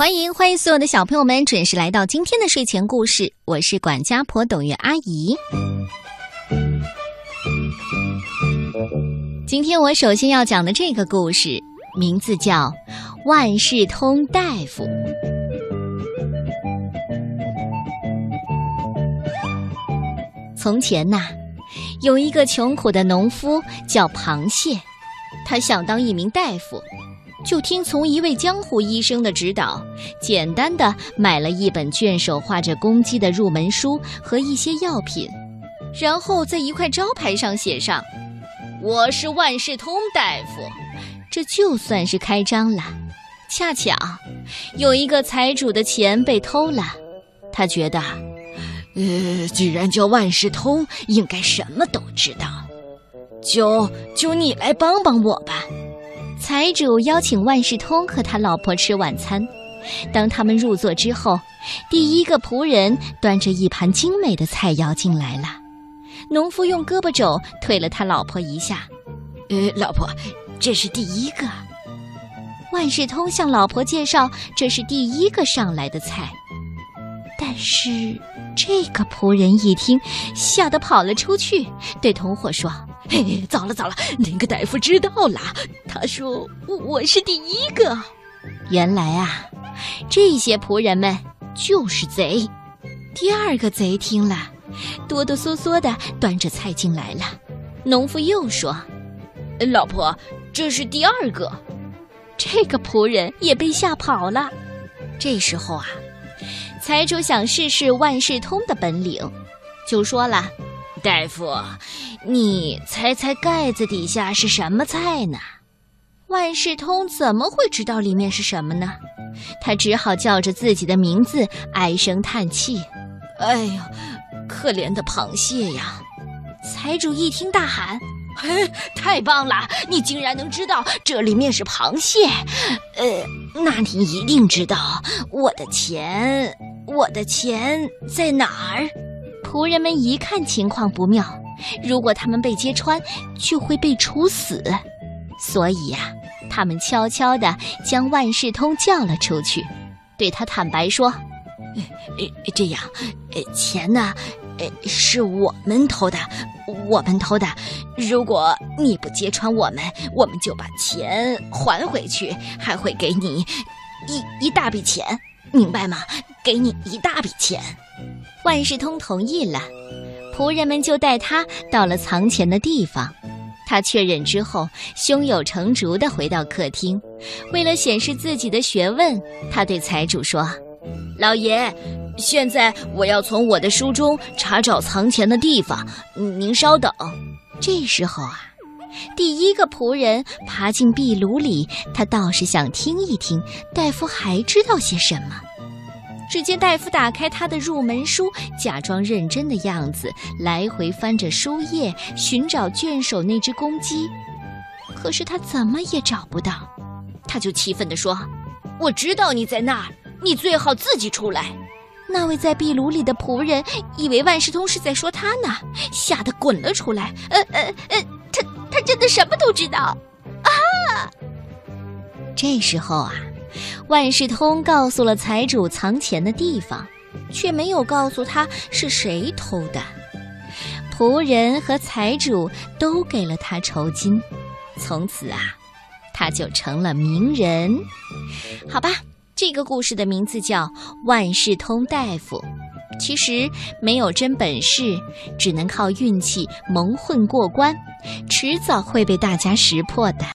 欢迎欢迎所有的小朋友们准时来到今天的睡前故事，我是管家婆董月阿姨。今天我首先要讲的这个故事，名字叫《万事通大夫》。从前呐，有一个穷苦的农夫叫螃蟹，他想当一名大夫。就听从一位江湖医生的指导，简单的买了一本卷首画着公鸡的入门书和一些药品，然后在一块招牌上写上：“我是万事通大夫。”这就算是开张了。恰巧有一个财主的钱被偷了，他觉得，呃，既然叫万事通，应该什么都知道，就就你来帮帮我吧。财主邀请万事通和他老婆吃晚餐。当他们入座之后，第一个仆人端着一盘精美的菜肴进来了。农夫用胳膊肘推了他老婆一下：“呃，老婆，这是第一个。”万事通向老婆介绍：“这是第一个上来的菜。”但是这个仆人一听，吓得跑了出去，对同伙说。嘿，糟了糟了！那个大夫知道了，他说我是第一个。原来啊，这些仆人们就是贼。第二个贼听了，哆哆嗦嗦的端着菜进来了。农夫又说：“老婆，这是第二个。”这个仆人也被吓跑了。这时候啊，财主想试试万事通的本领，就说了。大夫，你猜猜盖子底下是什么菜呢？万事通怎么会知道里面是什么呢？他只好叫着自己的名字，唉声叹气：“哎呀，可怜的螃蟹呀！”财主一听，大喊：“嘿，太棒了！你竟然能知道这里面是螃蟹！呃，那你一定知道我的钱，我的钱在哪儿？”仆人们一看情况不妙，如果他们被揭穿，就会被处死，所以呀，他们悄悄地将万事通叫了出去，对他坦白说：“呃，这样，呃，钱呢，呃，是我们偷的，我们偷的。如果你不揭穿我们，我们就把钱还回去，还会给你一一大笔钱，明白吗？给你一大笔钱。”万事通同意了，仆人们就带他到了藏钱的地方。他确认之后，胸有成竹地回到客厅。为了显示自己的学问，他对财主说：“老爷，现在我要从我的书中查找藏钱的地方，您稍等。”这时候啊，第一个仆人爬进壁炉里，他倒是想听一听大夫还知道些什么。只见大夫打开他的入门书，假装认真的样子，来回翻着书页，寻找卷首那只公鸡。可是他怎么也找不到，他就气愤地说：“我知道你在那儿，你最好自己出来。”那位在壁炉里的仆人以为万事通是在说他呢，吓得滚了出来。呃呃呃，他他真的什么都知道啊！这时候啊。万事通告诉了财主藏钱的地方，却没有告诉他是谁偷的。仆人和财主都给了他酬金，从此啊，他就成了名人。好吧，这个故事的名字叫《万事通大夫》。其实没有真本事，只能靠运气蒙混过关，迟早会被大家识破的。